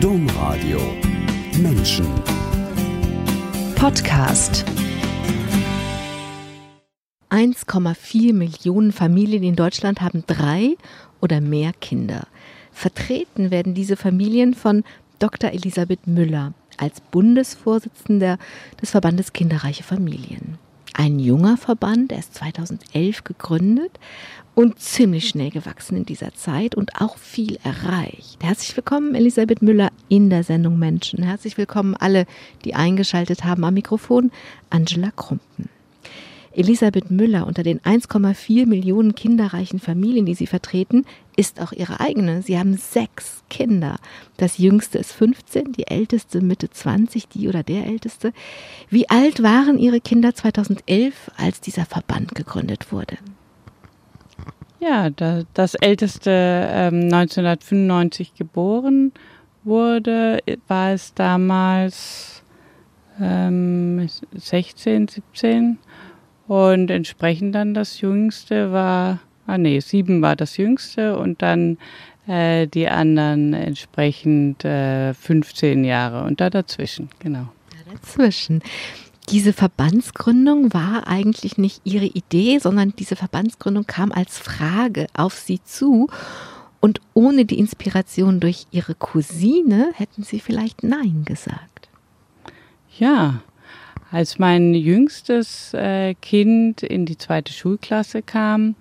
Domradio Menschen Podcast 1,4 Millionen Familien in Deutschland haben drei oder mehr Kinder. Vertreten werden diese Familien von Dr. Elisabeth Müller als Bundesvorsitzender des Verbandes Kinderreiche Familien. Ein junger Verband, er ist 2011 gegründet und ziemlich schnell gewachsen in dieser Zeit und auch viel erreicht. Herzlich willkommen, Elisabeth Müller, in der Sendung Menschen. Herzlich willkommen alle, die eingeschaltet haben am Mikrofon, Angela Krumpen. Elisabeth Müller unter den 1,4 Millionen kinderreichen Familien, die sie vertreten, ist auch ihre eigene. Sie haben sechs Kinder. Das jüngste ist 15, die älteste Mitte 20, die oder der älteste. Wie alt waren ihre Kinder 2011, als dieser Verband gegründet wurde? Ja, da, das älteste ähm, 1995 geboren wurde, war es damals ähm, 16, 17 und entsprechend dann das jüngste war, ah nee, sieben war das jüngste und dann äh, die anderen entsprechend äh, 15 Jahre und da dazwischen, genau. Da dazwischen. Diese Verbandsgründung war eigentlich nicht Ihre Idee, sondern diese Verbandsgründung kam als Frage auf Sie zu. Und ohne die Inspiration durch Ihre Cousine hätten Sie vielleicht Nein gesagt. Ja, als mein jüngstes äh, Kind in die zweite Schulklasse kam,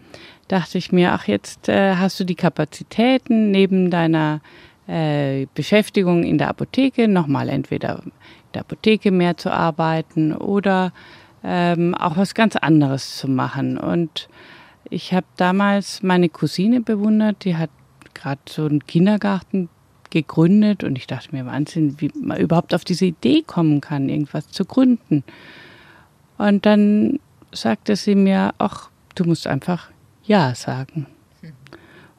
dachte ich mir, ach, jetzt äh, hast du die Kapazitäten neben deiner äh, Beschäftigung in der Apotheke nochmal entweder der Apotheke mehr zu arbeiten oder ähm, auch was ganz anderes zu machen. Und ich habe damals meine Cousine bewundert, die hat gerade so einen Kindergarten gegründet und ich dachte mir, Wahnsinn, wie man überhaupt auf diese Idee kommen kann, irgendwas zu gründen. Und dann sagte sie mir, ach, du musst einfach Ja sagen.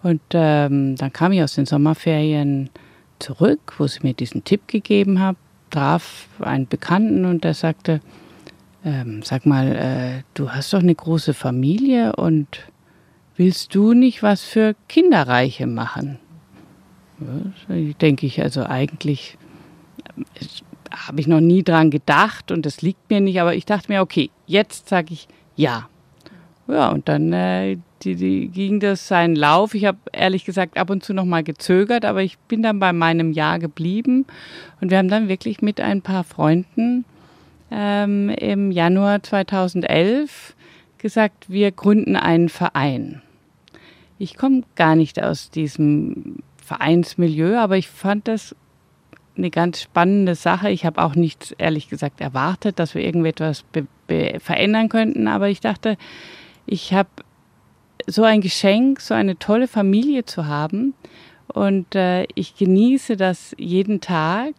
Und ähm, dann kam ich aus den Sommerferien zurück, wo sie mir diesen Tipp gegeben hat, traf einen Bekannten und der sagte, ähm, sag mal, äh, du hast doch eine große Familie und willst du nicht was für Kinderreiche machen? Ja, denke ich, also eigentlich äh, habe ich noch nie dran gedacht und das liegt mir nicht, aber ich dachte mir, okay, jetzt sage ich ja. Ja, und dann äh, die, die, ging das seinen Lauf. Ich habe ehrlich gesagt ab und zu noch mal gezögert, aber ich bin dann bei meinem Ja geblieben und wir haben dann wirklich mit ein paar Freunden ähm, im Januar 2011 gesagt, wir gründen einen Verein. Ich komme gar nicht aus diesem Vereinsmilieu, aber ich fand das eine ganz spannende Sache. Ich habe auch nichts, ehrlich gesagt, erwartet, dass wir irgendetwas verändern könnten, aber ich dachte, ich habe so ein Geschenk, so eine tolle Familie zu haben und äh, ich genieße das jeden Tag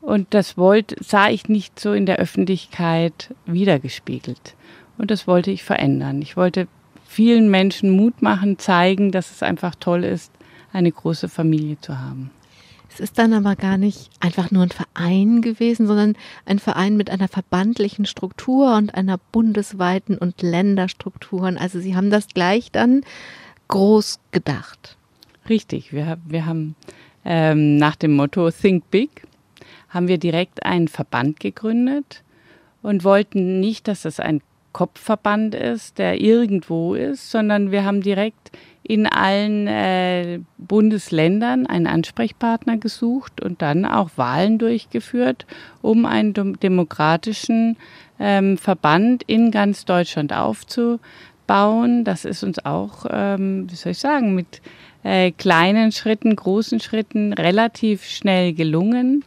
und das wollte, sah ich nicht so in der Öffentlichkeit wiedergespiegelt und das wollte ich verändern. Ich wollte vielen Menschen Mut machen, zeigen, dass es einfach toll ist, eine große Familie zu haben. Es ist dann aber gar nicht einfach nur ein Verein gewesen, sondern ein Verein mit einer verbandlichen Struktur und einer bundesweiten und Länderstrukturen. Also Sie haben das gleich dann groß gedacht. Richtig, wir, wir haben ähm, nach dem Motto Think Big haben wir direkt einen Verband gegründet und wollten nicht, dass es ein Kopfverband ist, der irgendwo ist, sondern wir haben direkt in allen äh, Bundesländern einen Ansprechpartner gesucht und dann auch Wahlen durchgeführt, um einen demokratischen ähm, Verband in ganz Deutschland aufzubauen. Das ist uns auch, ähm, wie soll ich sagen, mit äh, kleinen Schritten, großen Schritten relativ schnell gelungen.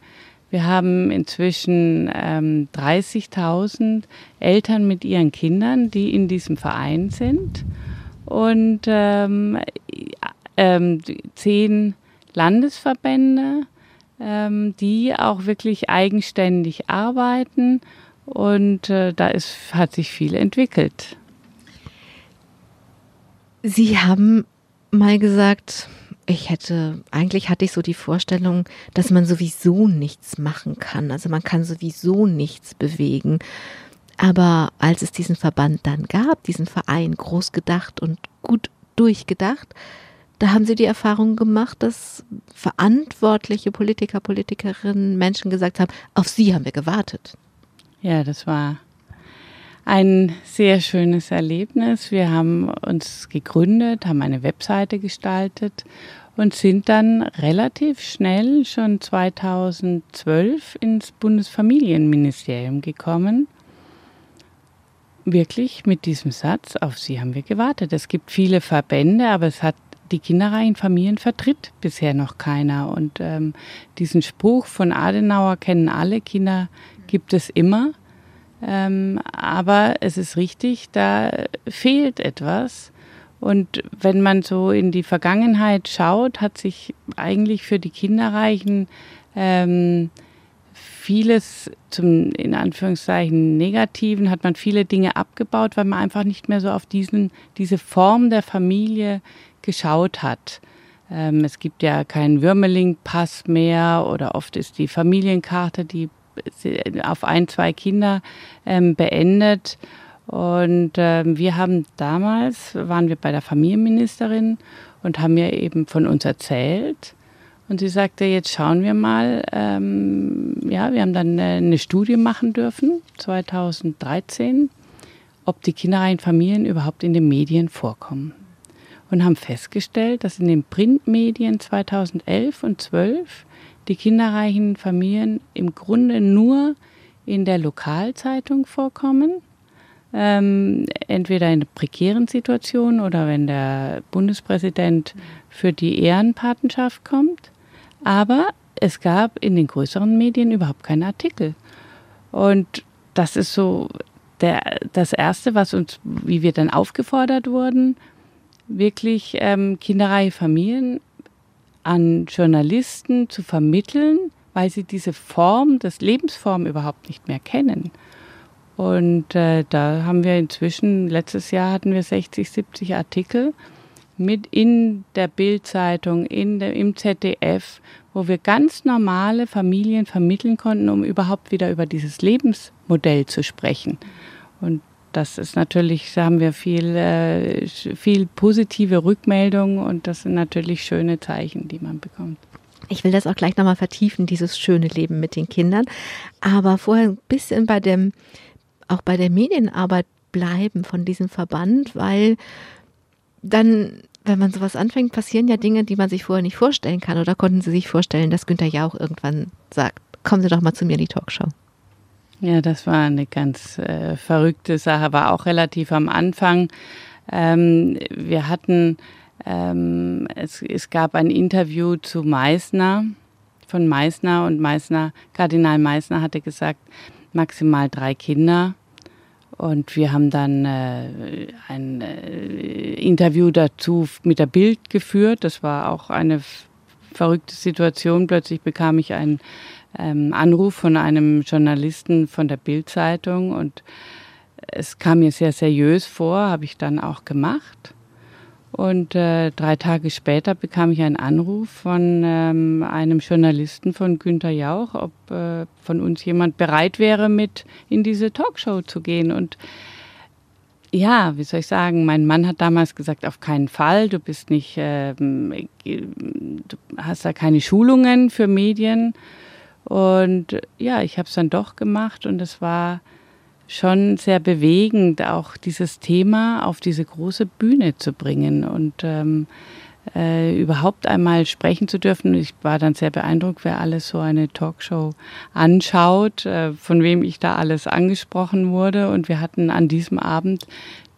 Wir haben inzwischen ähm, 30.000 Eltern mit ihren Kindern, die in diesem Verein sind und ähm, ähm, zehn Landesverbände, ähm, die auch wirklich eigenständig arbeiten und äh, da ist, hat sich viel entwickelt. Sie haben mal gesagt, ich hätte, eigentlich hatte ich so die Vorstellung, dass man sowieso nichts machen kann. Also man kann sowieso nichts bewegen. Aber als es diesen Verband dann gab, diesen Verein groß gedacht und gut durchgedacht, da haben Sie die Erfahrung gemacht, dass verantwortliche Politiker, Politikerinnen, Menschen gesagt haben, auf Sie haben wir gewartet. Ja, das war ein sehr schönes Erlebnis. Wir haben uns gegründet, haben eine Webseite gestaltet und sind dann relativ schnell schon 2012 ins Bundesfamilienministerium gekommen. Wirklich mit diesem Satz, auf Sie haben wir gewartet. Es gibt viele Verbände, aber es hat die Kinderreihen Familien vertritt bisher noch keiner. Und ähm, diesen Spruch von Adenauer kennen alle, Kinder gibt es immer. Ähm, aber es ist richtig, da fehlt etwas. Und wenn man so in die Vergangenheit schaut, hat sich eigentlich für die Kinderreichen ähm, vieles zum, in Anführungszeichen, Negativen, hat man viele Dinge abgebaut, weil man einfach nicht mehr so auf diesen, diese Form der Familie geschaut hat. Ähm, es gibt ja keinen Würmeling-Pass mehr oder oft ist die Familienkarte, die auf ein, zwei Kinder ähm, beendet. Und ähm, wir haben damals, waren wir bei der Familienministerin und haben mir eben von uns erzählt. Und sie sagte, jetzt schauen wir mal, ähm, ja, wir haben dann eine Studie machen dürfen, 2013, ob die kinderreichen Familien überhaupt in den Medien vorkommen. Und haben festgestellt, dass in den Printmedien 2011 und 12 die kinderreichen Familien im Grunde nur in der Lokalzeitung vorkommen ähm, entweder in prekären Situationen oder wenn der Bundespräsident für die Ehrenpatenschaft kommt. Aber es gab in den größeren Medien überhaupt keinen Artikel. Und das ist so der, das Erste, was uns, wie wir dann aufgefordert wurden, wirklich ähm, kinderreihe Familien an Journalisten zu vermitteln, weil sie diese Form, das Lebensform überhaupt nicht mehr kennen. Und äh, da haben wir inzwischen, letztes Jahr hatten wir 60, 70 Artikel mit in der Bildzeitung, in der, im ZDF, wo wir ganz normale Familien vermitteln konnten, um überhaupt wieder über dieses Lebensmodell zu sprechen. Und das ist natürlich, da haben wir viel, äh, viel positive Rückmeldungen und das sind natürlich schöne Zeichen, die man bekommt. Ich will das auch gleich nochmal vertiefen, dieses schöne Leben mit den Kindern. Aber vorher ein bisschen bei dem auch bei der Medienarbeit bleiben von diesem Verband, weil dann, wenn man sowas anfängt, passieren ja Dinge, die man sich vorher nicht vorstellen kann. Oder konnten Sie sich vorstellen, dass Günther Jauch irgendwann sagt, kommen Sie doch mal zu mir in die Talkshow? Ja, das war eine ganz äh, verrückte Sache, war auch relativ am Anfang. Ähm, wir hatten, ähm, es, es gab ein Interview zu Meissner, von Meissner und Meissner, Kardinal Meissner hatte gesagt, maximal drei Kinder. Und wir haben dann äh, ein äh, Interview dazu mit der Bild geführt. Das war auch eine verrückte Situation. Plötzlich bekam ich einen ähm, Anruf von einem Journalisten von der Bild-Zeitung und es kam mir sehr seriös vor, habe ich dann auch gemacht. Und äh, drei Tage später bekam ich einen Anruf von ähm, einem Journalisten von Günter Jauch, ob äh, von uns jemand bereit wäre, mit in diese Talkshow zu gehen. Und ja, wie soll ich sagen, mein Mann hat damals gesagt, auf keinen Fall, du bist nicht, äh, du hast da keine Schulungen für Medien. Und ja, ich habe es dann doch gemacht und es war schon sehr bewegend, auch dieses Thema auf diese große Bühne zu bringen und ähm, äh, überhaupt einmal sprechen zu dürfen. Ich war dann sehr beeindruckt, wer alles so eine Talkshow anschaut, äh, von wem ich da alles angesprochen wurde. Und wir hatten an diesem Abend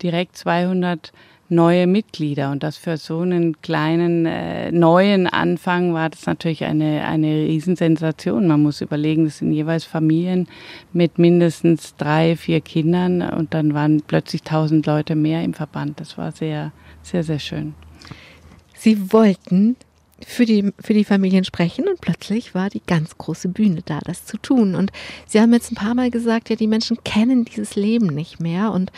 direkt 200 neue Mitglieder. Und das für so einen kleinen äh, neuen Anfang war das natürlich eine, eine Riesensensation. Man muss überlegen, das sind jeweils Familien mit mindestens drei, vier Kindern und dann waren plötzlich tausend Leute mehr im Verband. Das war sehr, sehr, sehr schön. Sie wollten für die, für die Familien sprechen und plötzlich war die ganz große Bühne da, das zu tun. Und Sie haben jetzt ein paar Mal gesagt, ja, die Menschen kennen dieses Leben nicht mehr und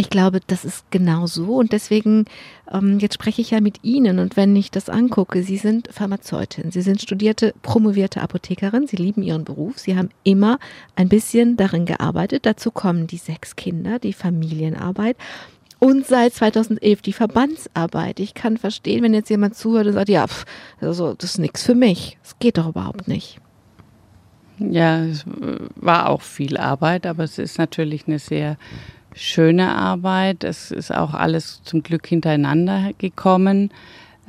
ich glaube, das ist genau so. Und deswegen, ähm, jetzt spreche ich ja mit Ihnen. Und wenn ich das angucke, Sie sind Pharmazeutin, Sie sind studierte, promovierte Apothekerin, Sie lieben Ihren Beruf, Sie haben immer ein bisschen darin gearbeitet. Dazu kommen die sechs Kinder, die Familienarbeit. und seit 2011 die Verbandsarbeit. Ich kann verstehen, wenn jetzt jemand zuhört und sagt, ja, pff, also, das ist nichts für mich. Das geht doch überhaupt nicht. Ja, es war auch viel Arbeit, aber es ist natürlich eine sehr schöne Arbeit. Es ist auch alles zum Glück hintereinander gekommen.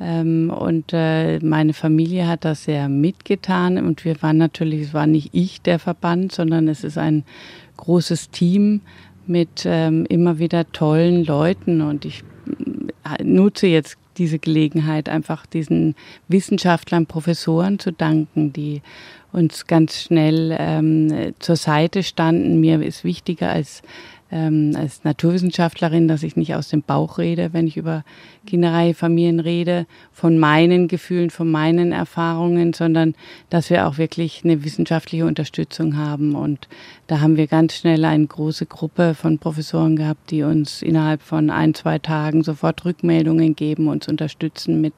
Ähm, und äh, meine Familie hat das sehr mitgetan. Und wir waren natürlich, es war nicht ich der Verband, sondern es ist ein großes Team mit ähm, immer wieder tollen Leuten. Und ich äh, nutze jetzt diese Gelegenheit, einfach diesen Wissenschaftlern, Professoren zu danken, die uns ganz schnell ähm, zur Seite standen. Mir ist wichtiger als ähm, als Naturwissenschaftlerin, dass ich nicht aus dem Bauch rede, wenn ich über Kinderreihefamilien rede, von meinen Gefühlen, von meinen Erfahrungen, sondern dass wir auch wirklich eine wissenschaftliche Unterstützung haben. Und da haben wir ganz schnell eine große Gruppe von Professoren gehabt, die uns innerhalb von ein, zwei Tagen sofort Rückmeldungen geben, uns unterstützen mit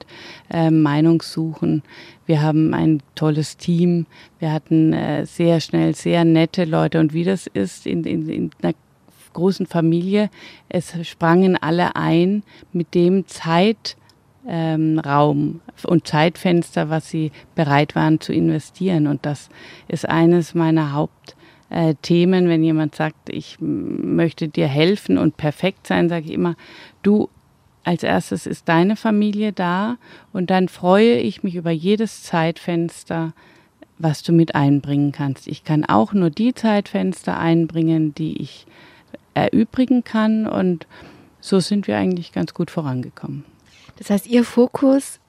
äh, Meinungssuchen. Wir haben ein tolles Team. Wir hatten äh, sehr schnell sehr nette Leute. Und wie das ist in, in, in einer großen Familie, es sprangen alle ein mit dem Zeitraum ähm, und Zeitfenster, was sie bereit waren zu investieren. Und das ist eines meiner Hauptthemen. Wenn jemand sagt, ich möchte dir helfen und perfekt sein, sage ich immer, du als erstes ist deine Familie da und dann freue ich mich über jedes Zeitfenster, was du mit einbringen kannst. Ich kann auch nur die Zeitfenster einbringen, die ich erübrigen kann. Und so sind wir eigentlich ganz gut vorangekommen. Das heißt, Ihr Fokus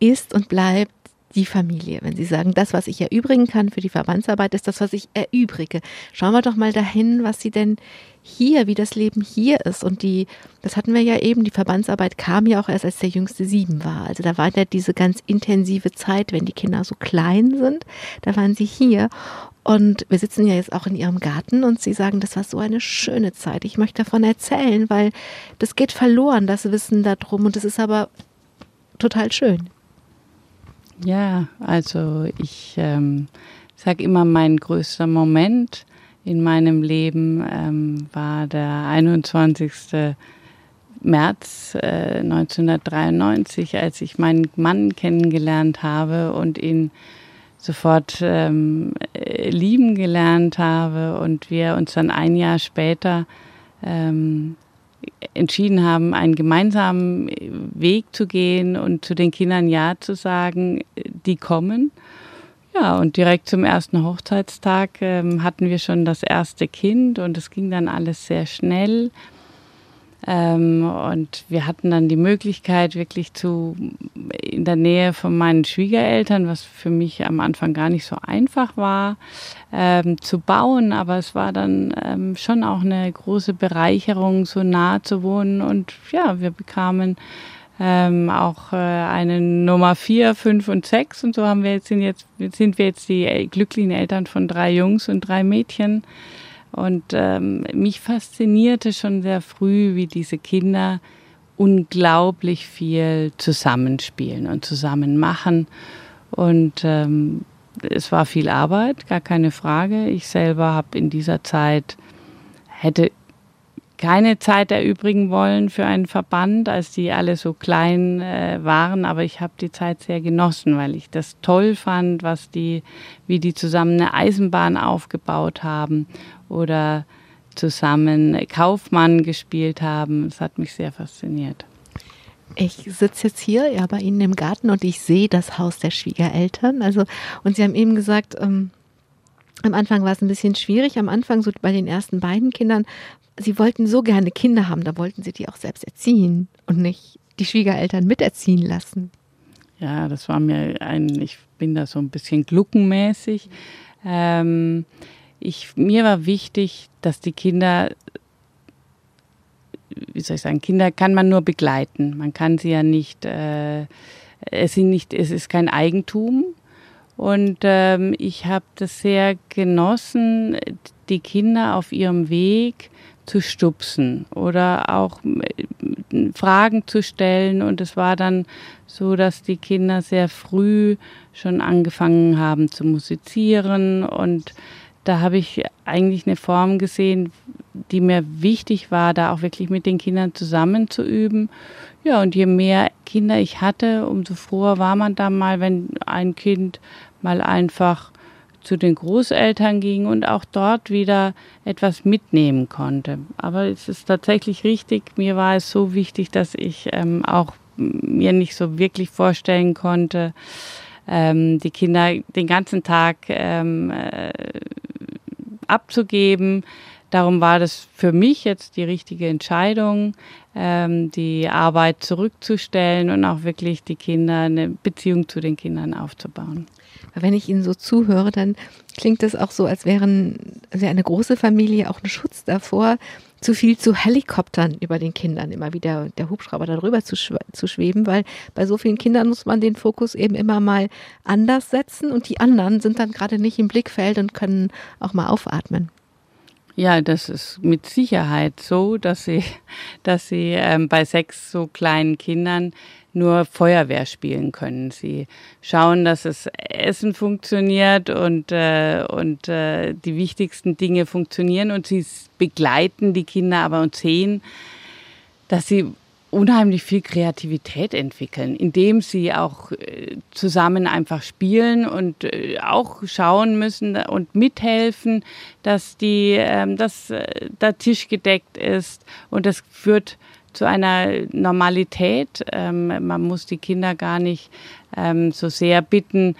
ist und bleibt die Familie. Wenn Sie sagen, das, was ich erübrigen kann für die Verbandsarbeit, ist das, was ich erübrige. Schauen wir doch mal dahin, was Sie denn hier, wie das Leben hier ist. Und die, das hatten wir ja eben, die Verbandsarbeit kam ja auch erst, als der Jüngste sieben war. Also da war ja diese ganz intensive Zeit, wenn die Kinder so klein sind, da waren sie hier. Und wir sitzen ja jetzt auch in ihrem Garten und sie sagen, das war so eine schöne Zeit. Ich möchte davon erzählen, weil das geht verloren, das Wissen darum. Und es ist aber total schön. Ja, also ich ähm, sage immer, mein größter Moment in meinem Leben ähm, war der 21. März äh, 1993, als ich meinen Mann kennengelernt habe und ihn sofort ähm, lieben gelernt habe und wir uns dann ein Jahr später ähm, entschieden haben, einen gemeinsamen Weg zu gehen und zu den Kindern Ja zu sagen, die kommen. Ja, und direkt zum ersten Hochzeitstag ähm, hatten wir schon das erste Kind und es ging dann alles sehr schnell. Ähm, und wir hatten dann die Möglichkeit, wirklich zu in der Nähe von meinen Schwiegereltern, was für mich am Anfang gar nicht so einfach war, ähm, zu bauen. Aber es war dann ähm, schon auch eine große Bereicherung, so nah zu wohnen. Und ja, wir bekamen ähm, auch äh, eine Nummer vier, fünf und sechs. Und so haben wir jetzt sind jetzt sind wir jetzt die glücklichen Eltern von drei Jungs und drei Mädchen. Und ähm, mich faszinierte schon sehr früh, wie diese Kinder unglaublich viel zusammenspielen und zusammen machen. Und ähm, es war viel Arbeit, gar keine Frage. Ich selber habe in dieser Zeit, hätte keine Zeit erübrigen wollen für einen Verband, als die alle so klein äh, waren, aber ich habe die Zeit sehr genossen, weil ich das toll fand, was die, wie die zusammen eine Eisenbahn aufgebaut haben oder zusammen Kaufmann gespielt haben. Das hat mich sehr fasziniert. Ich sitze jetzt hier ja bei Ihnen im Garten und ich sehe das Haus der Schwiegereltern. Also und Sie haben eben gesagt, ähm, am Anfang war es ein bisschen schwierig. Am Anfang so bei den ersten beiden Kindern sie wollten so gerne Kinder haben, da wollten sie die auch selbst erziehen und nicht die Schwiegereltern miterziehen lassen. Ja, das war mir ein, ich bin da so ein bisschen gluckenmäßig. Ähm, ich, mir war wichtig, dass die Kinder, wie soll ich sagen, Kinder kann man nur begleiten. Man kann sie ja nicht, äh, es, sind nicht es ist kein Eigentum. Und ähm, ich habe das sehr genossen, die Kinder auf ihrem Weg zu stupsen oder auch äh, Fragen zu stellen. Und es war dann so, dass die Kinder sehr früh schon angefangen haben zu musizieren und da habe ich eigentlich eine Form gesehen, die mir wichtig war, da auch wirklich mit den Kindern zusammen zu üben. Ja, und je mehr Kinder ich hatte, umso froher war man da mal, wenn ein Kind mal einfach zu den Großeltern ging und auch dort wieder etwas mitnehmen konnte. Aber es ist tatsächlich richtig, mir war es so wichtig, dass ich ähm, auch mir nicht so wirklich vorstellen konnte, ähm, die Kinder den ganzen Tag ähm, äh, abzugeben. Darum war das für mich jetzt die richtige Entscheidung, ähm, die Arbeit zurückzustellen und auch wirklich die Kinder, eine Beziehung zu den Kindern aufzubauen. Wenn ich Ihnen so zuhöre, dann klingt es auch so, als wären also eine große Familie auch ein Schutz davor, zu viel zu Helikoptern über den Kindern, immer wieder der Hubschrauber darüber zu, zu schweben, weil bei so vielen Kindern muss man den Fokus eben immer mal anders setzen und die anderen sind dann gerade nicht im Blickfeld und können auch mal aufatmen. Ja, das ist mit Sicherheit so, dass sie, dass sie ähm, bei sechs so kleinen Kindern nur Feuerwehr spielen können. Sie schauen, dass das Essen funktioniert und, äh, und äh, die wichtigsten Dinge funktionieren und sie begleiten die Kinder aber und sehen, dass sie unheimlich viel Kreativität entwickeln, indem sie auch äh, zusammen einfach spielen und äh, auch schauen müssen und mithelfen, dass die, ähm, dass äh, der Tisch gedeckt ist und das führt zu einer Normalität. Ähm, man muss die Kinder gar nicht ähm, so sehr bitten,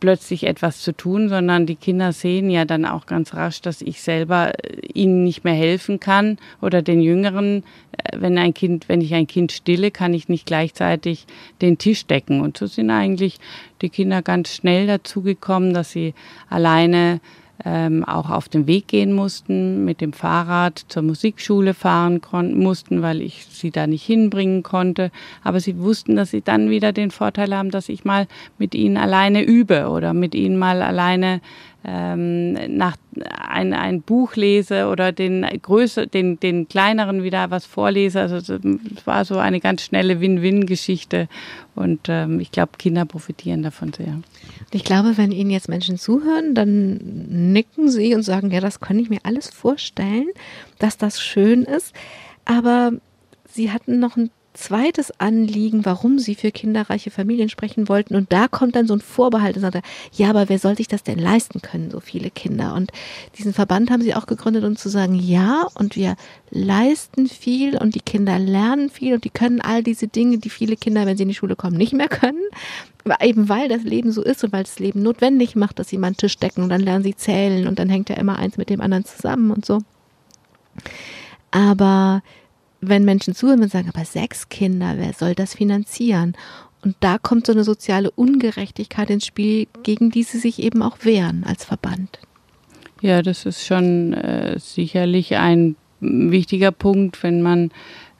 plötzlich etwas zu tun, sondern die Kinder sehen ja dann auch ganz rasch, dass ich selber äh, ihnen nicht mehr helfen kann oder den Jüngeren, äh, wenn ein Kind, wenn ich ein Kind stille, kann ich nicht gleichzeitig den Tisch decken. Und so sind eigentlich die Kinder ganz schnell dazu gekommen, dass sie alleine ähm, auch auf den Weg gehen mussten, mit dem Fahrrad zur Musikschule fahren mussten, weil ich sie da nicht hinbringen konnte. Aber sie wussten, dass sie dann wieder den Vorteil haben, dass ich mal mit ihnen alleine übe oder mit ihnen mal alleine ähm, nach ein, ein Buch lese oder den größer, den, den kleineren wieder was vorlese. Also es war so eine ganz schnelle Win-Win-Geschichte und ähm, ich glaube, Kinder profitieren davon sehr. Ich glaube, wenn Ihnen jetzt Menschen zuhören, dann nicken sie und sagen, ja, das kann ich mir alles vorstellen, dass das schön ist. Aber Sie hatten noch ein zweites Anliegen, warum sie für kinderreiche Familien sprechen wollten. Und da kommt dann so ein Vorbehalt und sagt, ja, aber wer soll sich das denn leisten können, so viele Kinder? Und diesen Verband haben sie auch gegründet, um zu sagen, ja, und wir leisten viel und die Kinder lernen viel und die können all diese Dinge, die viele Kinder, wenn sie in die Schule kommen, nicht mehr können. Eben weil das Leben so ist und weil das Leben notwendig macht, dass sie mal einen Tisch decken und dann lernen sie zählen und dann hängt ja immer eins mit dem anderen zusammen und so. Aber wenn Menschen zuhören und sagen, aber sechs Kinder, wer soll das finanzieren? Und da kommt so eine soziale Ungerechtigkeit ins Spiel, gegen die sie sich eben auch wehren als Verband. Ja, das ist schon äh, sicherlich ein wichtiger Punkt, wenn man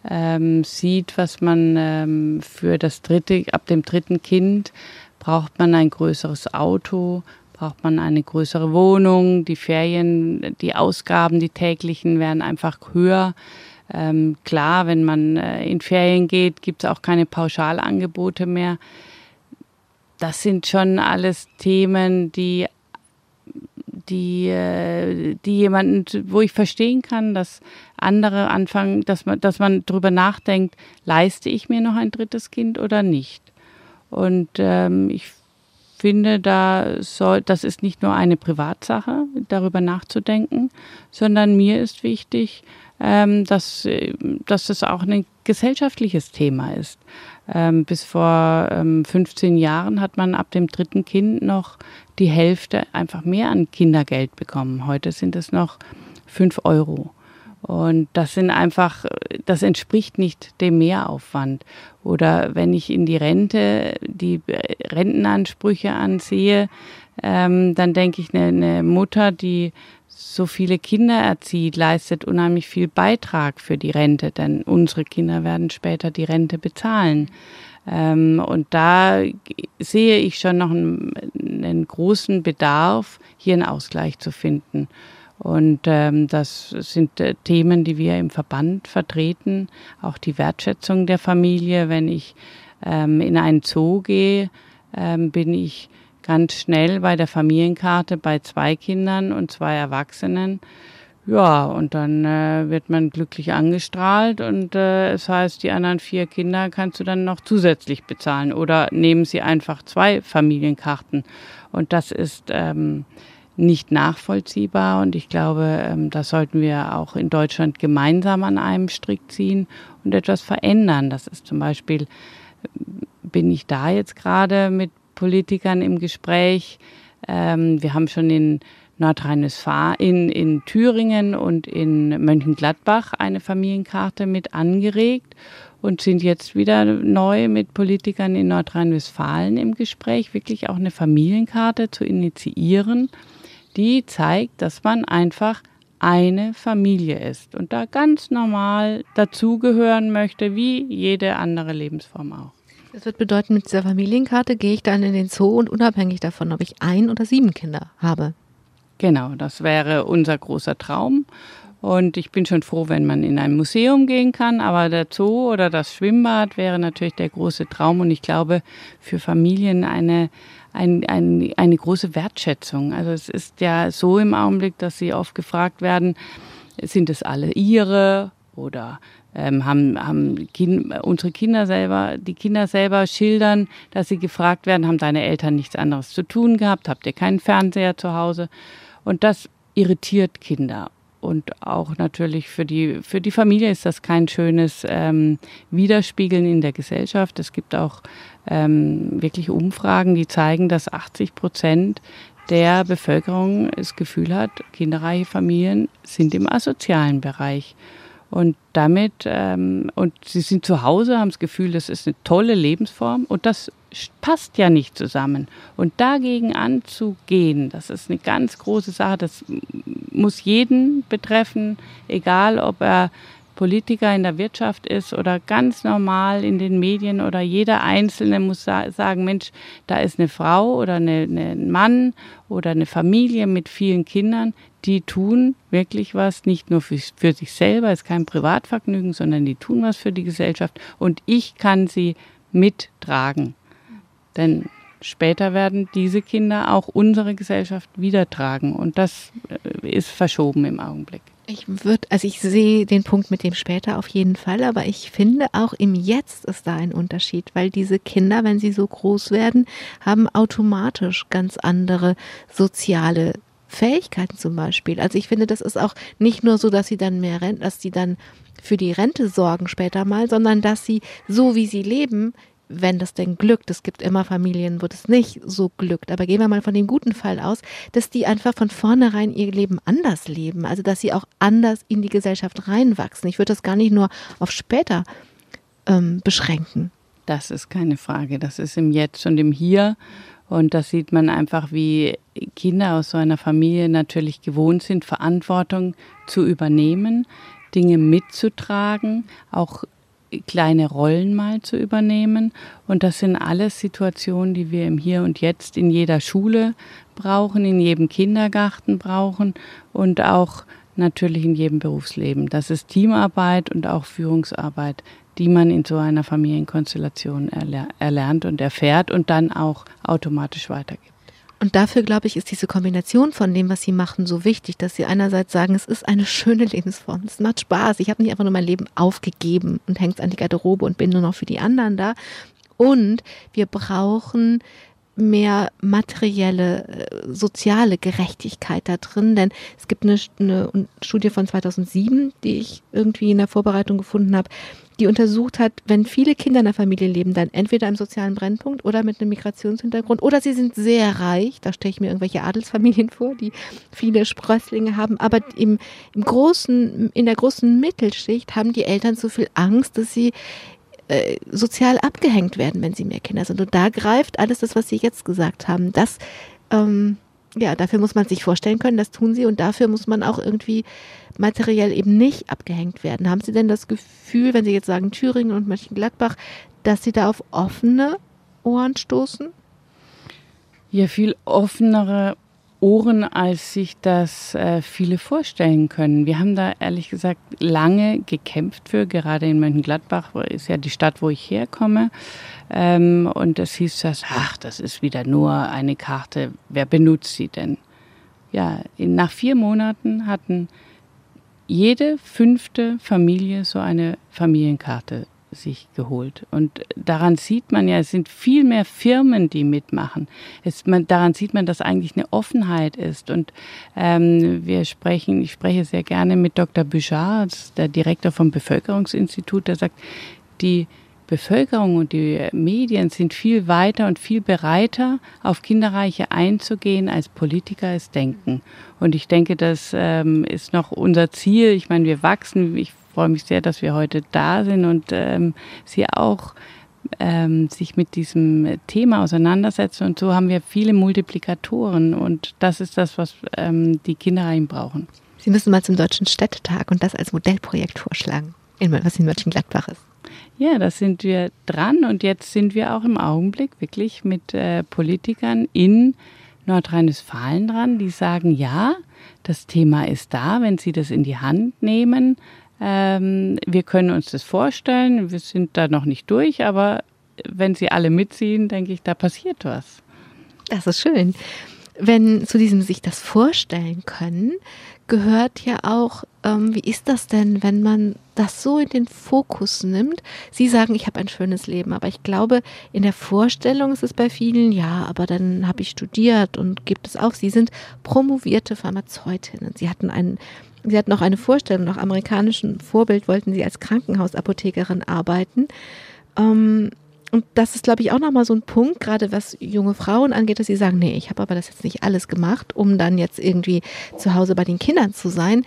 ähm, sieht, was man ähm, für das dritte, ab dem dritten Kind braucht man ein größeres Auto, braucht man eine größere Wohnung, die Ferien, die Ausgaben, die täglichen werden einfach höher. Ähm, klar, wenn man äh, in Ferien geht, gibt es auch keine Pauschalangebote mehr. Das sind schon alles Themen, die, die, äh, die jemanden, wo ich verstehen kann, dass andere anfangen, dass man, dass man darüber nachdenkt, leiste ich mir noch ein drittes Kind oder nicht. Und ähm, ich finde, da soll, das ist nicht nur eine Privatsache, darüber nachzudenken, sondern mir ist wichtig, ähm, dass, äh, dass das auch ein gesellschaftliches Thema ist. Ähm, bis vor ähm, 15 Jahren hat man ab dem dritten Kind noch die Hälfte einfach mehr an Kindergeld bekommen. Heute sind es noch fünf Euro. Und das sind einfach, das entspricht nicht dem Mehraufwand. Oder wenn ich in die Rente, die Rentenansprüche ansehe, ähm, dann denke ich, eine, eine Mutter, die so viele Kinder erzieht, leistet unheimlich viel Beitrag für die Rente, denn unsere Kinder werden später die Rente bezahlen. Ähm, und da sehe ich schon noch einen, einen, großen Bedarf, hier einen Ausgleich zu finden. Und ähm, das sind äh, Themen, die wir im Verband vertreten. Auch die Wertschätzung der Familie. Wenn ich ähm, in einen Zoo gehe, ähm, bin ich ganz schnell bei der Familienkarte bei zwei Kindern und zwei Erwachsenen. Ja, und dann äh, wird man glücklich angestrahlt und äh, es heißt, die anderen vier Kinder kannst du dann noch zusätzlich bezahlen oder nehmen sie einfach zwei Familienkarten. Und das ist ähm, nicht nachvollziehbar und ich glaube, ähm, das sollten wir auch in Deutschland gemeinsam an einem Strick ziehen und etwas verändern. Das ist zum Beispiel, bin ich da jetzt gerade mit Politikern im Gespräch. Ähm, wir haben schon in Nordrhein-Westfalen, in, in Thüringen und in Mönchengladbach eine Familienkarte mit angeregt und sind jetzt wieder neu mit Politikern in Nordrhein-Westfalen im Gespräch, wirklich auch eine Familienkarte zu initiieren, die zeigt, dass man einfach eine Familie ist und da ganz normal dazugehören möchte, wie jede andere Lebensform auch. Das wird bedeuten, mit dieser Familienkarte gehe ich dann in den Zoo und unabhängig davon, ob ich ein oder sieben Kinder habe. Genau, das wäre unser großer Traum. Und ich bin schon froh, wenn man in ein Museum gehen kann. Aber der Zoo oder das Schwimmbad wäre natürlich der große Traum. Und ich glaube, für Familien eine, ein, ein, eine große Wertschätzung. Also es ist ja so im Augenblick, dass sie oft gefragt werden, sind es alle ihre oder ähm, haben, haben kind, unsere Kinder selber, die Kinder selber schildern, dass sie gefragt werden, haben deine Eltern nichts anderes zu tun gehabt, habt ihr keinen Fernseher zu Hause? Und das irritiert Kinder. Und auch natürlich für die, für die Familie ist das kein schönes ähm, Widerspiegeln in der Gesellschaft. Es gibt auch ähm, wirklich Umfragen, die zeigen, dass 80 Prozent der Bevölkerung das Gefühl hat, kinderreiche Familien sind im asozialen Bereich. Und damit, ähm, und sie sind zu Hause, haben das Gefühl, das ist eine tolle Lebensform und das passt ja nicht zusammen. Und dagegen anzugehen, das ist eine ganz große Sache, das muss jeden betreffen, egal ob er Politiker in der Wirtschaft ist oder ganz normal in den Medien oder jeder Einzelne muss sagen, Mensch, da ist eine Frau oder ein Mann oder eine Familie mit vielen Kindern, die tun wirklich was, nicht nur für, für sich selber, ist kein Privatvergnügen, sondern die tun was für die Gesellschaft und ich kann sie mittragen. Denn später werden diese Kinder auch unsere Gesellschaft wieder tragen und das äh, ist verschoben im Augenblick. Ich würde, also ich sehe den Punkt mit dem später auf jeden Fall, aber ich finde auch im Jetzt ist da ein Unterschied, weil diese Kinder, wenn sie so groß werden, haben automatisch ganz andere soziale Fähigkeiten zum Beispiel. Also ich finde, das ist auch nicht nur so, dass sie dann mehr Rente, dass sie dann für die Rente sorgen später mal, sondern dass sie so wie sie leben wenn das denn glückt, es gibt immer Familien, wo das nicht so glückt, aber gehen wir mal von dem guten Fall aus, dass die einfach von vornherein ihr Leben anders leben, also dass sie auch anders in die Gesellschaft reinwachsen. Ich würde das gar nicht nur auf später ähm, beschränken. Das ist keine Frage, das ist im Jetzt und im Hier. Und das sieht man einfach, wie Kinder aus so einer Familie natürlich gewohnt sind, Verantwortung zu übernehmen, Dinge mitzutragen, auch kleine Rollen mal zu übernehmen. Und das sind alles Situationen, die wir im Hier und Jetzt in jeder Schule brauchen, in jedem Kindergarten brauchen und auch natürlich in jedem Berufsleben. Das ist Teamarbeit und auch Führungsarbeit, die man in so einer Familienkonstellation erlernt und erfährt und dann auch automatisch weitergibt. Und dafür, glaube ich, ist diese Kombination von dem, was sie machen, so wichtig, dass sie einerseits sagen, es ist eine schöne Lebensform, es macht Spaß, ich habe nicht einfach nur mein Leben aufgegeben und hängt an die Garderobe und bin nur noch für die anderen da. Und wir brauchen mehr materielle, äh, soziale Gerechtigkeit da drin, denn es gibt eine, eine Studie von 2007, die ich irgendwie in der Vorbereitung gefunden habe, die untersucht hat, wenn viele Kinder in der Familie leben, dann entweder im sozialen Brennpunkt oder mit einem Migrationshintergrund oder sie sind sehr reich, da stelle ich mir irgendwelche Adelsfamilien vor, die viele Sprösslinge haben, aber im, im großen, in der großen Mittelschicht haben die Eltern so viel Angst, dass sie äh, sozial abgehängt werden, wenn sie mehr Kinder sind. Und da greift alles das, was Sie jetzt gesagt haben. Das, ähm, ja, dafür muss man sich vorstellen können, das tun Sie und dafür muss man auch irgendwie materiell eben nicht abgehängt werden. Haben Sie denn das Gefühl, wenn Sie jetzt sagen Thüringen und Mönchengladbach, dass Sie da auf offene Ohren stoßen? Ja, viel offenere Ohren, als sich das äh, viele vorstellen können. Wir haben da ehrlich gesagt lange gekämpft für, gerade in Mönchengladbach ist ja die Stadt, wo ich herkomme. Ähm, und es hieß das, ach, das ist wieder nur eine Karte, wer benutzt sie denn? Ja, in, nach vier Monaten hatten jede fünfte Familie so eine Familienkarte sich geholt. Und daran sieht man ja, es sind viel mehr Firmen, die mitmachen. Es, man, daran sieht man, dass eigentlich eine Offenheit ist. Und ähm, wir sprechen, ich spreche sehr gerne mit Dr. Bouchard, der Direktor vom Bevölkerungsinstitut, der sagt, die Bevölkerung und die Medien sind viel weiter und viel bereiter, auf Kinderreiche einzugehen, als Politiker es denken. Und ich denke, das ähm, ist noch unser Ziel. Ich meine, wir wachsen. Ich freue mich sehr, dass wir heute da sind und ähm, Sie auch ähm, sich mit diesem Thema auseinandersetzen. Und so haben wir viele Multiplikatoren. Und das ist das, was ähm, die Kinderreihen brauchen. Sie müssen mal zum Deutschen Städtetag und das als Modellprojekt vorschlagen, was in Mönchengladbach ist. Ja, da sind wir dran und jetzt sind wir auch im Augenblick wirklich mit äh, Politikern in Nordrhein-Westfalen dran, die sagen, ja, das Thema ist da, wenn sie das in die Hand nehmen, ähm, wir können uns das vorstellen. Wir sind da noch nicht durch, aber wenn sie alle mitziehen, denke ich, da passiert was. Das ist schön. Wenn zu diesem sich das vorstellen können, gehört ja auch, ähm, wie ist das denn, wenn man das so in den Fokus nimmt? Sie sagen, ich habe ein schönes Leben, aber ich glaube, in der Vorstellung ist es bei vielen, ja, aber dann habe ich studiert und gibt es auch. Sie sind promovierte Pharmazeutinnen. Sie hatten einen Sie hatten auch eine Vorstellung, nach amerikanischem Vorbild wollten sie als Krankenhausapothekerin arbeiten. Ähm, und das ist, glaube ich, auch nochmal so ein Punkt, gerade was junge Frauen angeht, dass sie sagen, nee, ich habe aber das jetzt nicht alles gemacht, um dann jetzt irgendwie zu Hause bei den Kindern zu sein.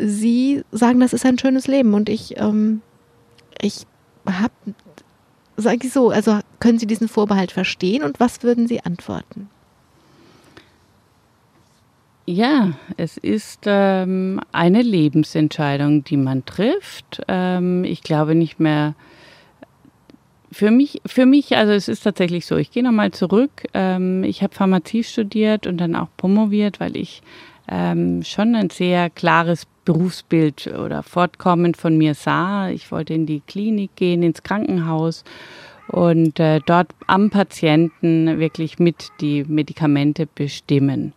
Sie sagen, das ist ein schönes Leben und ich, ähm, ich habe, sage ich so, also können Sie diesen Vorbehalt verstehen und was würden Sie antworten? Ja, es ist ähm, eine Lebensentscheidung, die man trifft. Ähm, ich glaube nicht mehr. Für mich, für mich, also es ist tatsächlich so. Ich gehe nochmal zurück. Ähm, ich habe Pharmazie studiert und dann auch promoviert, weil ich ähm, schon ein sehr klares Berufsbild oder Fortkommen von mir sah. Ich wollte in die Klinik gehen, ins Krankenhaus und äh, dort am Patienten wirklich mit die Medikamente bestimmen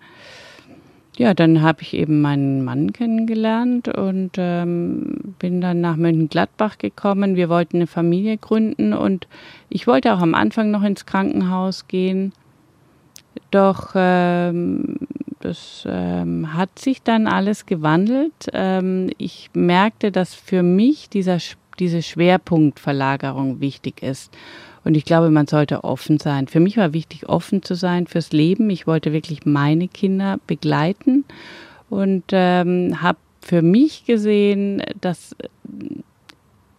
ja, dann habe ich eben meinen Mann kennengelernt und ähm, bin dann nach Mönchengladbach gekommen. Wir wollten eine Familie gründen und ich wollte auch am Anfang noch ins Krankenhaus gehen. Doch ähm, das ähm, hat sich dann alles gewandelt. Ähm, ich merkte, dass für mich dieser, diese Schwerpunktverlagerung wichtig ist. Und ich glaube, man sollte offen sein. Für mich war wichtig, offen zu sein fürs Leben. Ich wollte wirklich meine Kinder begleiten und ähm, habe für mich gesehen, dass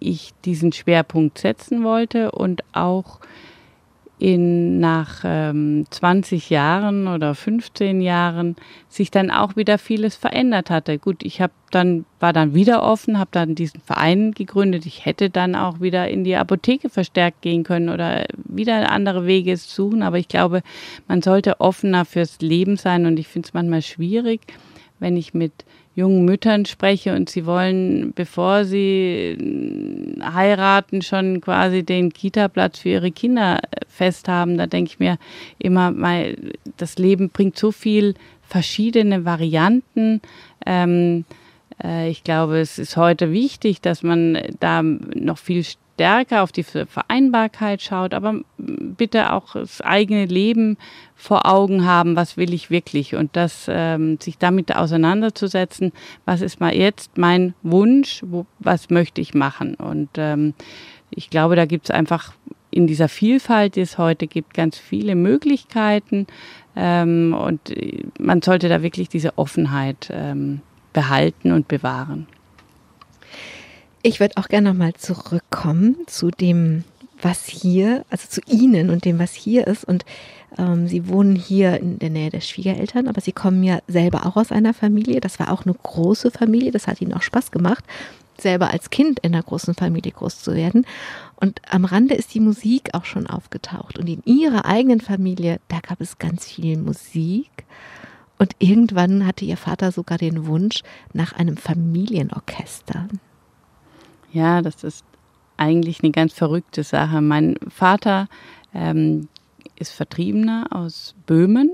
ich diesen Schwerpunkt setzen wollte und auch in, nach ähm, 20 Jahren oder 15 Jahren sich dann auch wieder vieles verändert hatte. Gut, ich habe dann war dann wieder offen, habe dann diesen Verein gegründet. Ich hätte dann auch wieder in die Apotheke verstärkt gehen können oder wieder andere Wege suchen. Aber ich glaube, man sollte offener fürs Leben sein und ich finde es manchmal schwierig, wenn ich mit jungen Müttern spreche und sie wollen, bevor sie heiraten, schon quasi den Kita-Platz für ihre Kinder fest haben. Da denke ich mir immer, das Leben bringt so viel verschiedene Varianten. Ähm, äh, ich glaube, es ist heute wichtig, dass man da noch viel stärker auf die Vereinbarkeit schaut, aber bitte auch das eigene Leben vor Augen haben, was will ich wirklich und das ähm, sich damit auseinanderzusetzen, was ist mal jetzt mein Wunsch, wo, was möchte ich machen und ähm, ich glaube, da gibt es einfach in dieser Vielfalt, die es heute gibt, ganz viele Möglichkeiten ähm, und man sollte da wirklich diese Offenheit ähm, behalten und bewahren. Ich würde auch gerne nochmal zurückkommen zu dem, was hier, also zu Ihnen und dem, was hier ist. Und ähm, Sie wohnen hier in der Nähe der Schwiegereltern, aber Sie kommen ja selber auch aus einer Familie. Das war auch eine große Familie, das hat Ihnen auch Spaß gemacht, selber als Kind in einer großen Familie groß zu werden. Und am Rande ist die Musik auch schon aufgetaucht. Und in Ihrer eigenen Familie, da gab es ganz viel Musik. Und irgendwann hatte Ihr Vater sogar den Wunsch nach einem Familienorchester. Ja, das ist eigentlich eine ganz verrückte Sache. Mein Vater ähm, ist Vertriebener aus Böhmen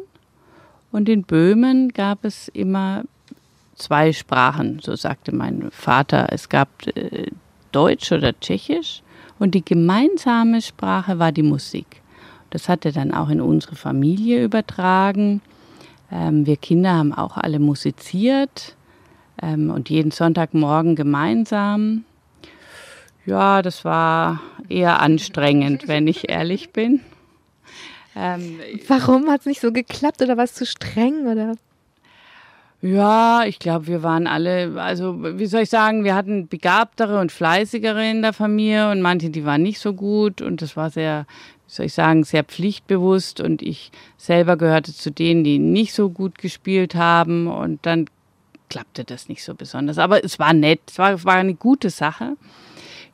und in Böhmen gab es immer zwei Sprachen, so sagte mein Vater. Es gab äh, Deutsch oder Tschechisch und die gemeinsame Sprache war die Musik. Das hat er dann auch in unsere Familie übertragen. Ähm, wir Kinder haben auch alle musiziert ähm, und jeden Sonntagmorgen gemeinsam. Ja, das war eher anstrengend, wenn ich ehrlich bin. Ähm, Warum hat es nicht so geklappt oder war es zu streng oder? Ja, ich glaube, wir waren alle, also wie soll ich sagen, wir hatten begabtere und fleißigere in der Familie und manche, die waren nicht so gut und das war sehr, wie soll ich sagen, sehr pflichtbewusst und ich selber gehörte zu denen, die nicht so gut gespielt haben und dann klappte das nicht so besonders. Aber es war nett, es war, war eine gute Sache.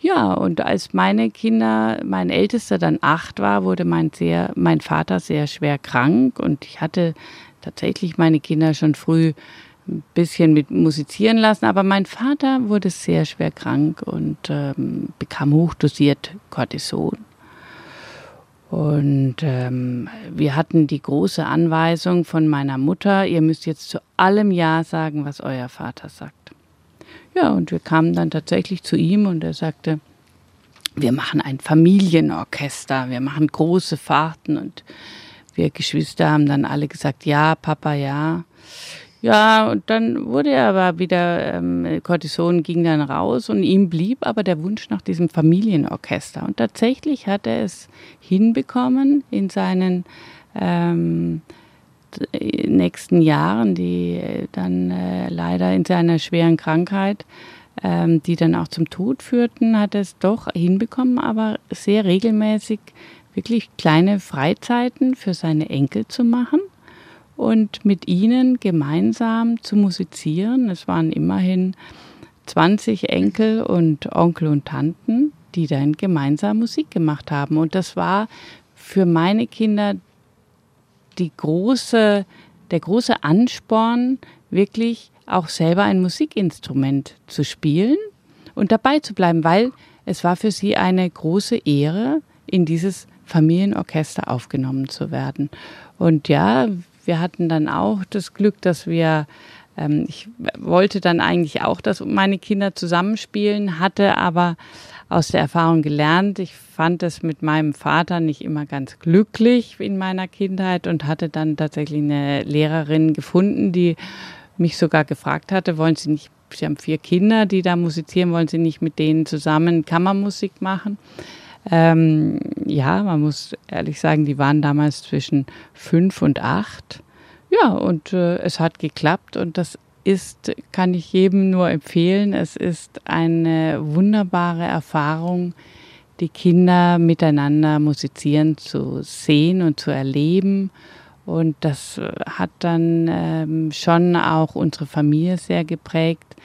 Ja, und als meine Kinder, mein Ältester dann acht war, wurde mein, sehr, mein Vater sehr schwer krank und ich hatte tatsächlich meine Kinder schon früh ein bisschen mit musizieren lassen, aber mein Vater wurde sehr schwer krank und ähm, bekam hochdosiert Cortison. Und ähm, wir hatten die große Anweisung von meiner Mutter, ihr müsst jetzt zu allem Ja sagen, was euer Vater sagt. Ja, und wir kamen dann tatsächlich zu ihm und er sagte, wir machen ein Familienorchester, wir machen große Fahrten und wir Geschwister haben dann alle gesagt, ja, Papa, ja. Ja, und dann wurde er aber wieder, ähm, Cortison ging dann raus und ihm blieb aber der Wunsch nach diesem Familienorchester. Und tatsächlich hat er es hinbekommen in seinen ähm, nächsten Jahren, die dann äh, leider in seiner schweren Krankheit, ähm, die dann auch zum Tod führten, hat es doch hinbekommen, aber sehr regelmäßig wirklich kleine Freizeiten für seine Enkel zu machen und mit ihnen gemeinsam zu musizieren. Es waren immerhin 20 Enkel und Onkel und Tanten, die dann gemeinsam Musik gemacht haben. Und das war für meine Kinder die große, der große Ansporn, wirklich auch selber ein Musikinstrument zu spielen und dabei zu bleiben, weil es war für sie eine große Ehre, in dieses Familienorchester aufgenommen zu werden. Und ja, wir hatten dann auch das Glück, dass wir, ähm, ich wollte dann eigentlich auch, dass meine Kinder zusammenspielen, hatte aber aus der Erfahrung gelernt. Ich fand es mit meinem Vater nicht immer ganz glücklich in meiner Kindheit und hatte dann tatsächlich eine Lehrerin gefunden, die mich sogar gefragt hatte, wollen Sie nicht, Sie haben vier Kinder, die da musizieren, wollen Sie nicht mit denen zusammen Kammermusik machen? Ähm, ja, man muss ehrlich sagen, die waren damals zwischen fünf und acht. Ja, und äh, es hat geklappt und das ist, kann ich jedem nur empfehlen. Es ist eine wunderbare Erfahrung, die Kinder miteinander musizieren zu sehen und zu erleben. Und das hat dann ähm, schon auch unsere Familie sehr geprägt.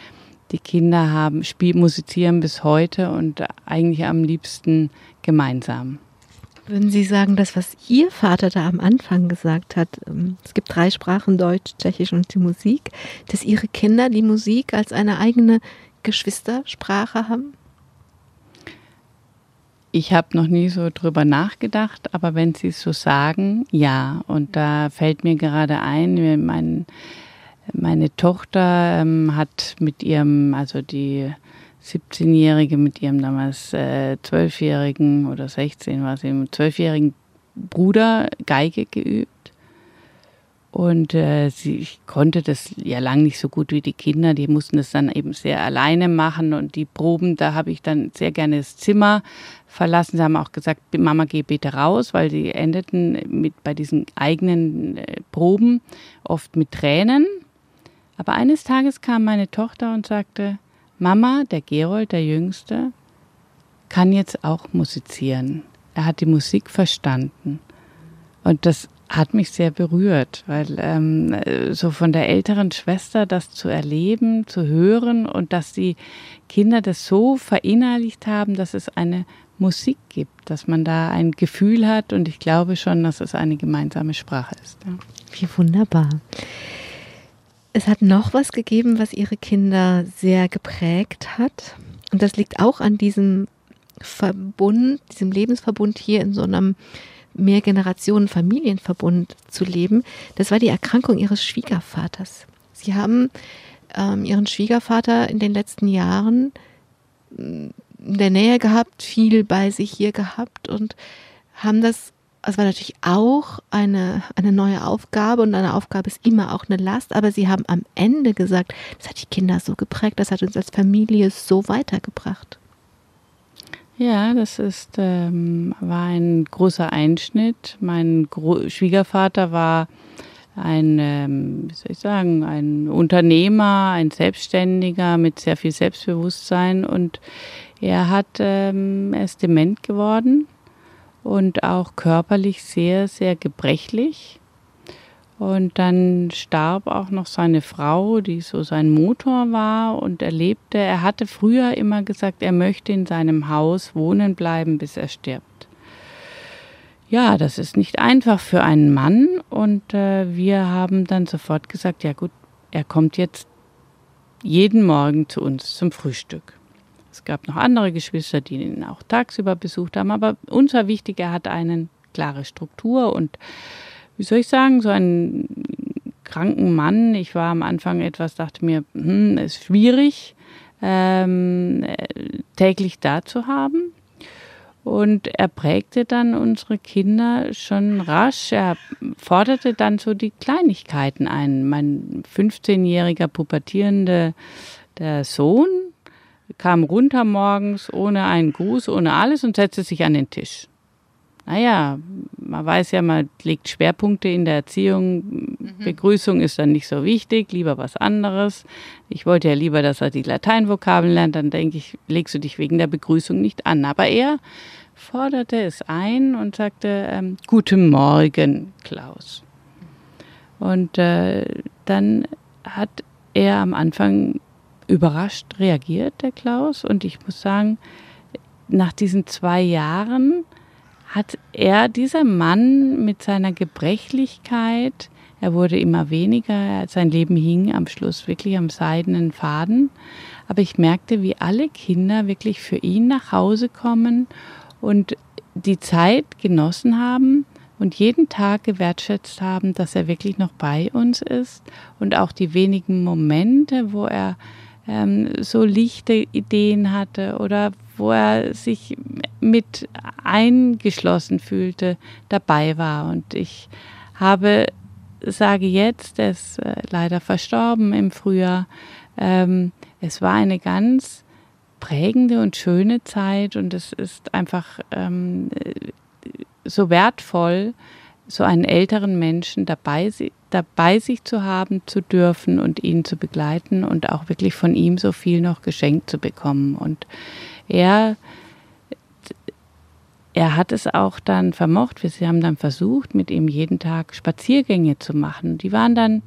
Die Kinder haben Spiel, musizieren bis heute und eigentlich am liebsten gemeinsam. Würden Sie sagen, das, was Ihr Vater da am Anfang gesagt hat, ähm, es gibt drei Sprachen, Deutsch, Tschechisch und die Musik, dass Ihre Kinder die Musik als eine eigene Geschwistersprache haben? Ich habe noch nie so drüber nachgedacht, aber wenn Sie es so sagen, ja. Und da fällt mir gerade ein, mein, meine Tochter ähm, hat mit ihrem, also die 17-Jährige mit ihrem damals äh, 12-jährigen oder 16 war sie, 12-jährigen Bruder Geige geübt. Und äh, sie ich konnte das ja lang nicht so gut wie die Kinder. Die mussten das dann eben sehr alleine machen. Und die Proben, da habe ich dann sehr gerne das Zimmer verlassen. Sie haben auch gesagt, Mama, geh bitte raus, weil sie endeten mit bei diesen eigenen äh, Proben oft mit Tränen. Aber eines Tages kam meine Tochter und sagte, Mama, der Gerold, der Jüngste, kann jetzt auch musizieren. Er hat die Musik verstanden. Und das hat mich sehr berührt, weil ähm, so von der älteren Schwester das zu erleben, zu hören und dass die Kinder das so verinnerlicht haben, dass es eine Musik gibt, dass man da ein Gefühl hat und ich glaube schon, dass es eine gemeinsame Sprache ist. Ja. Wie wunderbar. Es hat noch was gegeben, was ihre Kinder sehr geprägt hat. Und das liegt auch an diesem Verbund, diesem Lebensverbund hier in so einem Mehrgenerationen-Familienverbund zu leben. Das war die Erkrankung ihres Schwiegervaters. Sie haben ähm, ihren Schwiegervater in den letzten Jahren in der Nähe gehabt, viel bei sich hier gehabt und haben das es war natürlich auch eine, eine neue Aufgabe und eine Aufgabe ist immer auch eine Last, aber sie haben am Ende gesagt, das hat die Kinder so geprägt, das hat uns als Familie so weitergebracht. Ja, das ist, ähm, war ein großer Einschnitt. Mein Gro Schwiegervater war ein, ähm, wie soll ich sagen, ein Unternehmer, ein Selbstständiger mit sehr viel Selbstbewusstsein und er hat, ähm, er ist dement geworden und auch körperlich sehr, sehr gebrechlich. Und dann starb auch noch seine Frau, die so sein Motor war und er lebte. Er hatte früher immer gesagt, er möchte in seinem Haus wohnen bleiben, bis er stirbt. Ja, das ist nicht einfach für einen Mann und äh, wir haben dann sofort gesagt, ja gut, er kommt jetzt jeden Morgen zu uns zum Frühstück. Es gab noch andere Geschwister, die ihn auch tagsüber besucht haben, aber uns war wichtig, er hat eine klare Struktur und wie soll ich sagen, so einen kranken Mann. Ich war am Anfang etwas, dachte mir, hm, ist schwierig, ähm, täglich da zu haben. Und er prägte dann unsere Kinder schon rasch. Er forderte dann so die Kleinigkeiten ein. Mein 15-jähriger pubertierender der Sohn kam runter morgens ohne einen Gruß, ohne alles und setzte sich an den Tisch. Naja, man weiß ja, man legt Schwerpunkte in der Erziehung. Mhm. Begrüßung ist dann nicht so wichtig, lieber was anderes. Ich wollte ja lieber, dass er die Lateinvokabeln lernt, dann denke ich, legst du dich wegen der Begrüßung nicht an. Aber er forderte es ein und sagte, ähm, Guten Morgen, Klaus. Und äh, dann hat er am Anfang überrascht reagiert, der Klaus. Und ich muss sagen, nach diesen zwei Jahren hat er, dieser Mann mit seiner Gebrechlichkeit, er wurde immer weniger, sein Leben hing am Schluss wirklich am seidenen Faden. Aber ich merkte, wie alle Kinder wirklich für ihn nach Hause kommen und die Zeit genossen haben und jeden Tag gewertschätzt haben, dass er wirklich noch bei uns ist und auch die wenigen Momente, wo er ähm, so lichte Ideen hatte oder wo er sich mit eingeschlossen fühlte, dabei war. Und ich habe, sage jetzt, er ist äh, leider verstorben im Frühjahr, ähm, es war eine ganz prägende und schöne Zeit und es ist einfach ähm, so wertvoll, so einen älteren Menschen dabei, dabei sich zu haben, zu dürfen und ihn zu begleiten und auch wirklich von ihm so viel noch geschenkt zu bekommen. Und er, er hat es auch dann vermocht. Wir haben dann versucht, mit ihm jeden Tag Spaziergänge zu machen. Die waren dann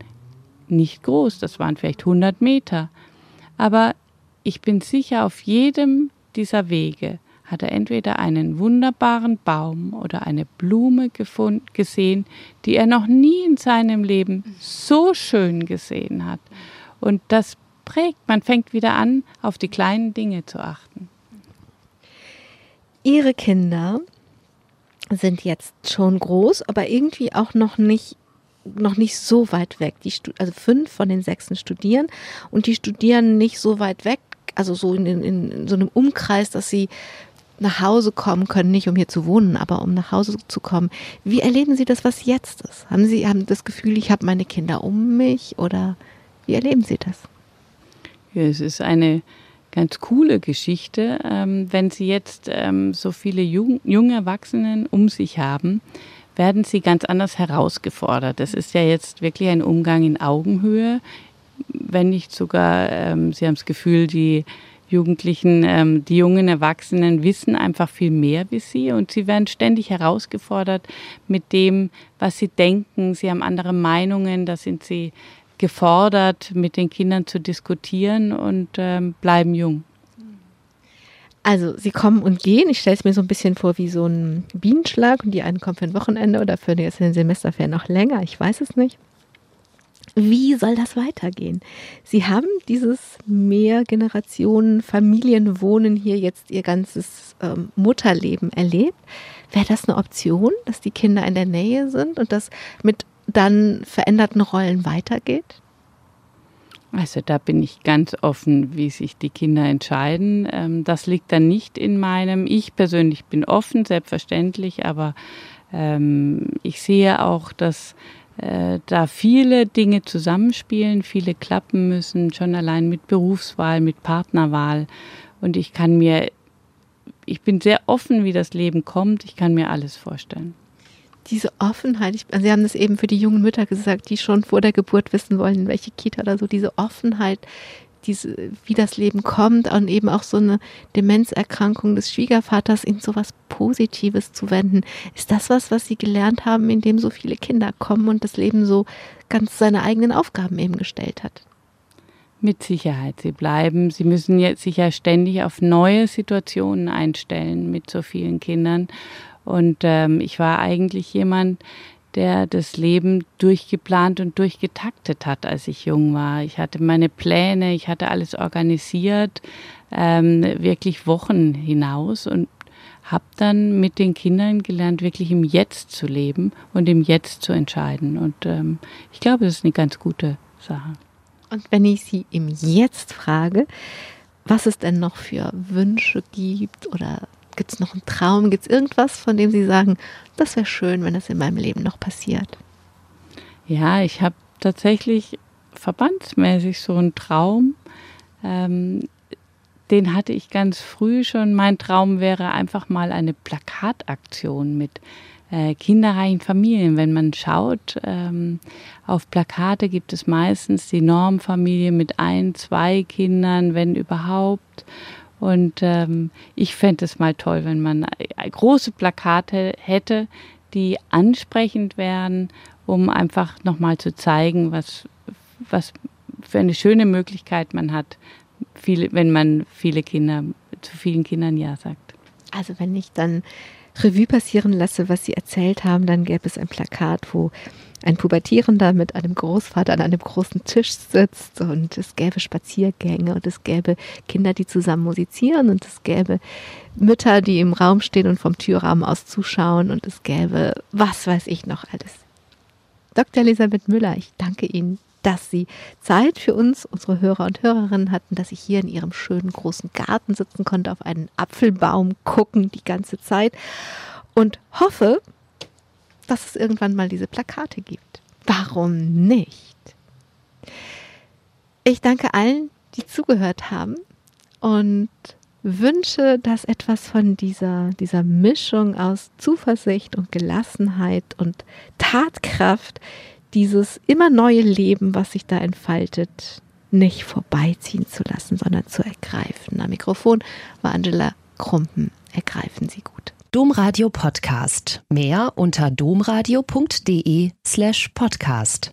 nicht groß, das waren vielleicht 100 Meter. Aber ich bin sicher, auf jedem dieser Wege hat er entweder einen wunderbaren Baum oder eine Blume gefunden, gesehen, die er noch nie in seinem Leben so schön gesehen hat. Und das prägt, man fängt wieder an, auf die kleinen Dinge zu achten. Ihre Kinder sind jetzt schon groß, aber irgendwie auch noch nicht noch nicht so weit weg. Die, also fünf von den sechsen studieren und die studieren nicht so weit weg, also so in, in, in so einem Umkreis, dass sie nach Hause kommen können, nicht um hier zu wohnen, aber um nach Hause zu kommen. Wie erleben Sie das, was jetzt ist? Haben Sie haben das Gefühl, ich habe meine Kinder um mich oder wie erleben Sie das? Ja, es ist eine ganz coole Geschichte, ähm, wenn Sie jetzt ähm, so viele jung, junge Erwachsenen um sich haben, werden sie ganz anders herausgefordert. Das ist ja jetzt wirklich ein Umgang in Augenhöhe, wenn nicht sogar, ähm, Sie haben das Gefühl, die Jugendlichen, ähm, die jungen Erwachsenen wissen einfach viel mehr wie sie und sie werden ständig herausgefordert mit dem, was sie denken. Sie haben andere Meinungen, da sind sie gefordert, mit den Kindern zu diskutieren und ähm, bleiben jung. Also sie kommen und gehen. Ich stelle es mir so ein bisschen vor wie so ein Bienenschlag und die einen kommen für ein Wochenende oder für jetzt in den Semesterferien noch länger. Ich weiß es nicht. Wie soll das weitergehen? Sie haben dieses Mehrgenerationen-Familienwohnen hier jetzt ihr ganzes ähm, Mutterleben erlebt. Wäre das eine Option, dass die Kinder in der Nähe sind und das mit dann veränderten Rollen weitergeht? Also da bin ich ganz offen, wie sich die Kinder entscheiden. Ähm, das liegt dann nicht in meinem. Ich persönlich bin offen, selbstverständlich, aber ähm, ich sehe auch, dass da viele Dinge zusammenspielen, viele klappen müssen, schon allein mit Berufswahl, mit Partnerwahl. Und ich kann mir, ich bin sehr offen, wie das Leben kommt. Ich kann mir alles vorstellen diese Offenheit, ich, Sie haben das eben für die jungen Mütter gesagt, die schon vor der Geburt wissen wollen, welche Kita oder so, diese Offenheit, diese, wie das Leben kommt und eben auch so eine Demenzerkrankung des Schwiegervaters in so was Positives zu wenden. Ist das was, was Sie gelernt haben, indem so viele Kinder kommen und das Leben so ganz seine eigenen Aufgaben eben gestellt hat? Mit Sicherheit. Sie bleiben, Sie müssen jetzt sich ja ständig auf neue Situationen einstellen mit so vielen Kindern. Und ähm, ich war eigentlich jemand, der das Leben durchgeplant und durchgetaktet hat, als ich jung war. Ich hatte meine Pläne, ich hatte alles organisiert, ähm, wirklich Wochen hinaus und habe dann mit den Kindern gelernt, wirklich im Jetzt zu leben und im Jetzt zu entscheiden. Und ähm, ich glaube, das ist eine ganz gute Sache. Und wenn ich Sie im Jetzt frage, was es denn noch für Wünsche gibt oder Gibt es noch einen Traum? Gibt es irgendwas, von dem Sie sagen, das wäre schön, wenn das in meinem Leben noch passiert? Ja, ich habe tatsächlich verbandsmäßig so einen Traum. Ähm, den hatte ich ganz früh schon. Mein Traum wäre einfach mal eine Plakataktion mit äh, kinderreichen Familien. Wenn man schaut, ähm, auf Plakate gibt es meistens die Normfamilie mit ein, zwei Kindern, wenn überhaupt. Und ähm, ich fände es mal toll, wenn man große Plakate hätte, die ansprechend wären, um einfach nochmal zu zeigen, was, was für eine schöne Möglichkeit man hat, viele, wenn man viele Kinder, zu vielen Kindern Ja sagt. Also wenn ich dann Revue passieren lasse, was Sie erzählt haben, dann gäbe es ein Plakat, wo ein Pubertierender mit einem Großvater an einem großen Tisch sitzt und es gäbe Spaziergänge und es gäbe Kinder, die zusammen musizieren und es gäbe Mütter, die im Raum stehen und vom Türrahmen aus zuschauen und es gäbe was weiß ich noch alles. Dr. Elisabeth Müller, ich danke Ihnen, dass Sie Zeit für uns, unsere Hörer und Hörerinnen hatten, dass ich hier in Ihrem schönen großen Garten sitzen konnte, auf einen Apfelbaum gucken die ganze Zeit und hoffe, dass es irgendwann mal diese Plakate gibt. Warum nicht? Ich danke allen, die zugehört haben und wünsche, dass etwas von dieser, dieser Mischung aus Zuversicht und Gelassenheit und Tatkraft, dieses immer neue Leben, was sich da entfaltet, nicht vorbeiziehen zu lassen, sondern zu ergreifen. Am Mikrofon war Angela Krumpen. Ergreifen Sie gut. Domradio Podcast. Mehr unter domradio.de slash podcast.